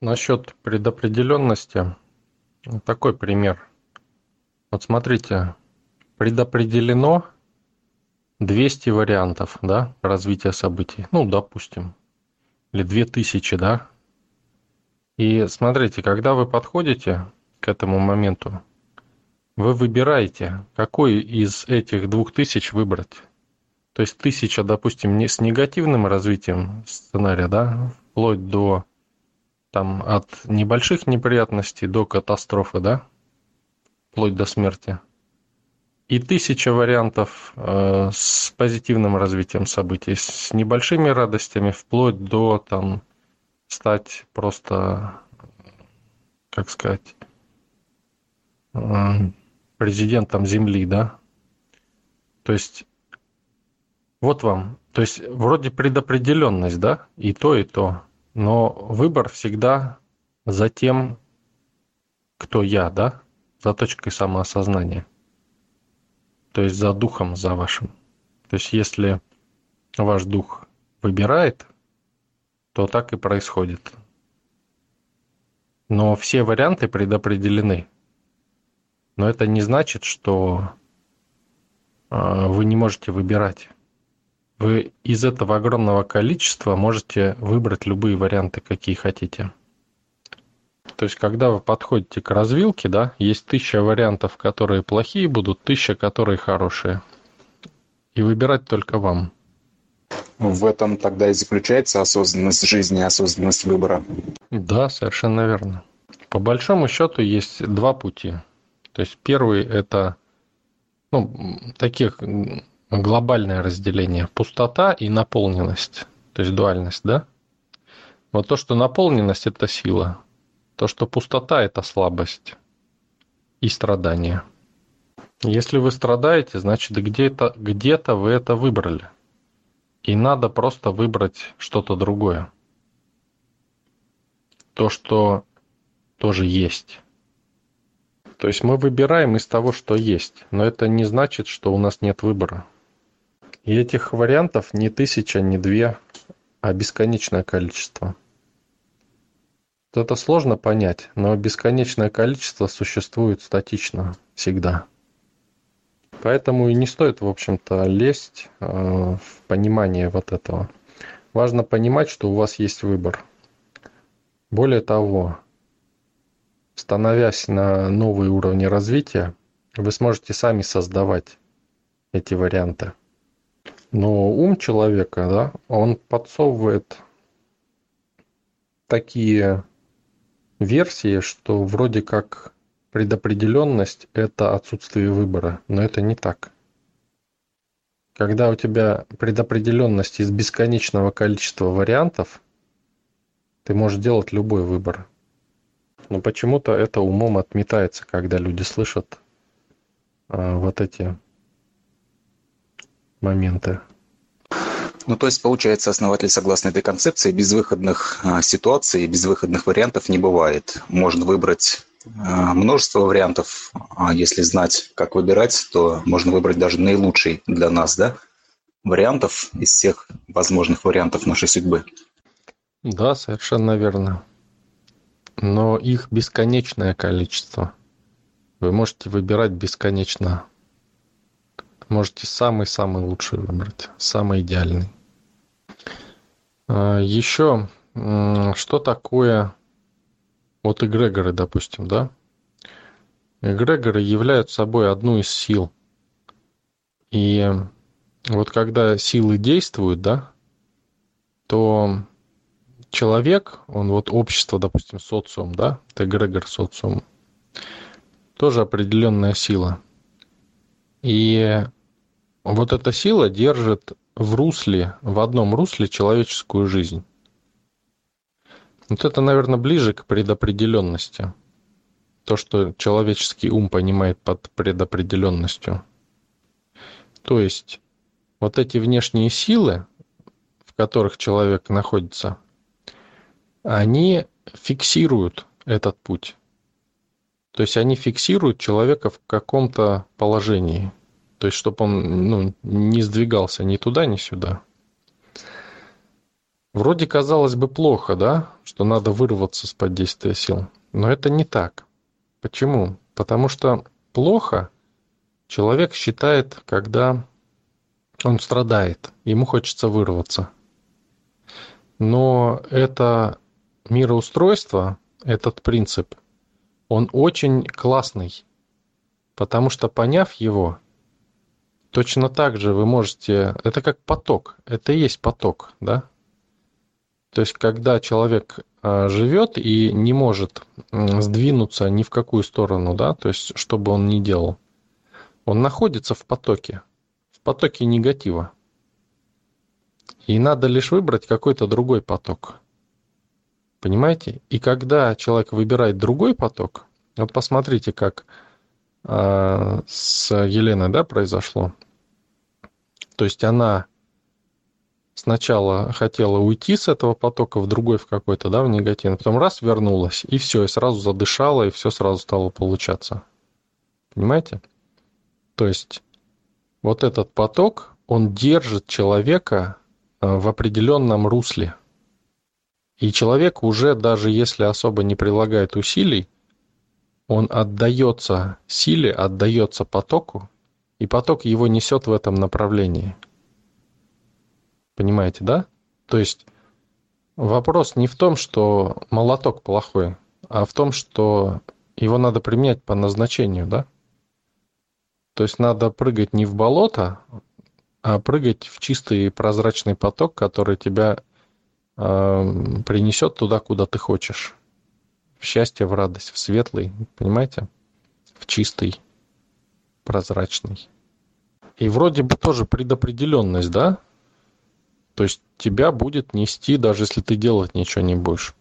насчет предопределенности такой пример. Вот смотрите, предопределено 200 вариантов да, развития событий. Ну, допустим. Или 2000, да. И смотрите, когда вы подходите к этому моменту, вы выбираете, какой из этих 2000 выбрать. То есть тысяча, допустим, не с негативным развитием сценария, да, вплоть до там от небольших неприятностей до катастрофы, да, вплоть до смерти. И тысяча вариантов э, с позитивным развитием событий, с небольшими радостями, вплоть до там стать просто, как сказать, э, президентом Земли, да. То есть вот вам, то есть вроде предопределенность, да, и то, и то. Но выбор всегда за тем, кто я, да, за точкой самоосознания. То есть за духом, за вашим. То есть если ваш дух выбирает, то так и происходит. Но все варианты предопределены. Но это не значит, что э, вы не можете выбирать. Вы из этого огромного количества можете выбрать любые варианты, какие хотите. То есть, когда вы подходите к развилке, да, есть тысяча вариантов, которые плохие будут, тысяча, которые хорошие. И выбирать только вам. В этом тогда и заключается осознанность жизни, осознанность выбора. Да, совершенно верно. По большому счету есть два пути. То есть первый это ну, таких глобальное разделение. Пустота и наполненность. То есть дуальность, да? Вот то, что наполненность – это сила. То, что пустота – это слабость и страдание. Если вы страдаете, значит где-то где вы это выбрали. И надо просто выбрать что-то другое. То, что тоже есть. То есть мы выбираем из того, что есть, но это не значит, что у нас нет выбора. И этих вариантов не тысяча, не две, а бесконечное количество. Это сложно понять, но бесконечное количество существует статично всегда. Поэтому и не стоит, в общем-то, лезть э, в понимание вот этого. Важно понимать, что у вас есть выбор. Более того, становясь на новые уровни развития, вы сможете сами создавать эти варианты. Но ум человека, да, он подсовывает такие версии, что вроде как предопределенность – это отсутствие выбора, но это не так. Когда у тебя предопределенность из бесконечного количества вариантов, ты можешь делать любой выбор. Но почему-то это умом отметается, когда люди слышат а, вот эти моменты. Ну, то есть, получается, основатель, согласно этой концепции, безвыходных а, ситуаций, безвыходных вариантов не бывает. Можно выбрать а, множество вариантов, а если знать, как выбирать, то можно выбрать даже наилучший для нас, да, вариантов из всех возможных вариантов нашей судьбы. Да, совершенно верно. Но их бесконечное количество. Вы можете выбирать бесконечно можете самый-самый лучший выбрать, самый идеальный. А, Еще, что такое вот эгрегоры, допустим, да? Эгрегоры являются собой одну из сил. И вот когда силы действуют, да, то человек, он вот общество, допустим, социум, да, это эгрегор социум, тоже определенная сила. И вот эта сила держит в русле, в одном русле человеческую жизнь. Вот это, наверное, ближе к предопределенности. То, что человеческий ум понимает под предопределенностью. То есть вот эти внешние силы, в которых человек находится, они фиксируют этот путь. То есть они фиксируют человека в каком-то положении – то есть, чтобы он ну, не сдвигался ни туда, ни сюда. Вроде казалось бы плохо, да, что надо вырваться с-под действия сил. Но это не так. Почему? Потому что плохо человек считает, когда он страдает, ему хочется вырваться. Но это мироустройство, этот принцип, он очень классный, потому что поняв его, точно так же вы можете... Это как поток, это и есть поток, да? То есть, когда человек а, живет и не может сдвинуться ни в какую сторону, да, то есть, что бы он ни делал, он находится в потоке, в потоке негатива. И надо лишь выбрать какой-то другой поток. Понимаете? И когда человек выбирает другой поток, вот посмотрите, как э, с Еленой, да, произошло. То есть она сначала хотела уйти с этого потока в другой в какой-то, да, в негативный, потом раз вернулась, и все, и сразу задышала, и все сразу стало получаться. Понимаете? То есть вот этот поток, он держит человека э, в определенном русле. И человек уже, даже если особо не прилагает усилий, он отдается силе, отдается потоку, и поток его несет в этом направлении – Понимаете, да? То есть вопрос не в том, что молоток плохой, а в том, что его надо применять по назначению, да? То есть надо прыгать не в болото, а прыгать в чистый прозрачный поток, который тебя э, принесет туда, куда ты хочешь. В счастье, в радость, в светлый, понимаете? В чистый, прозрачный. И вроде бы тоже предопределенность, да? То есть тебя будет нести, даже если ты делать ничего не будешь,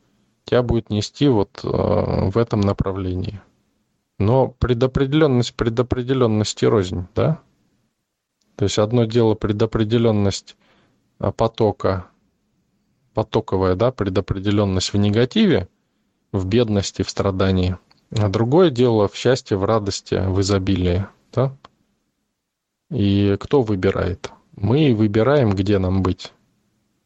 тебя будет нести вот э, в этом направлении. Но предопределенность предопределенности рознь, да? То есть одно дело предопределенность э, потока, потоковая, да, предопределенность в негативе, в бедности, в страдании. А другое дело в счастье, в радости, в изобилии, да? И кто выбирает? Мы выбираем, где нам быть.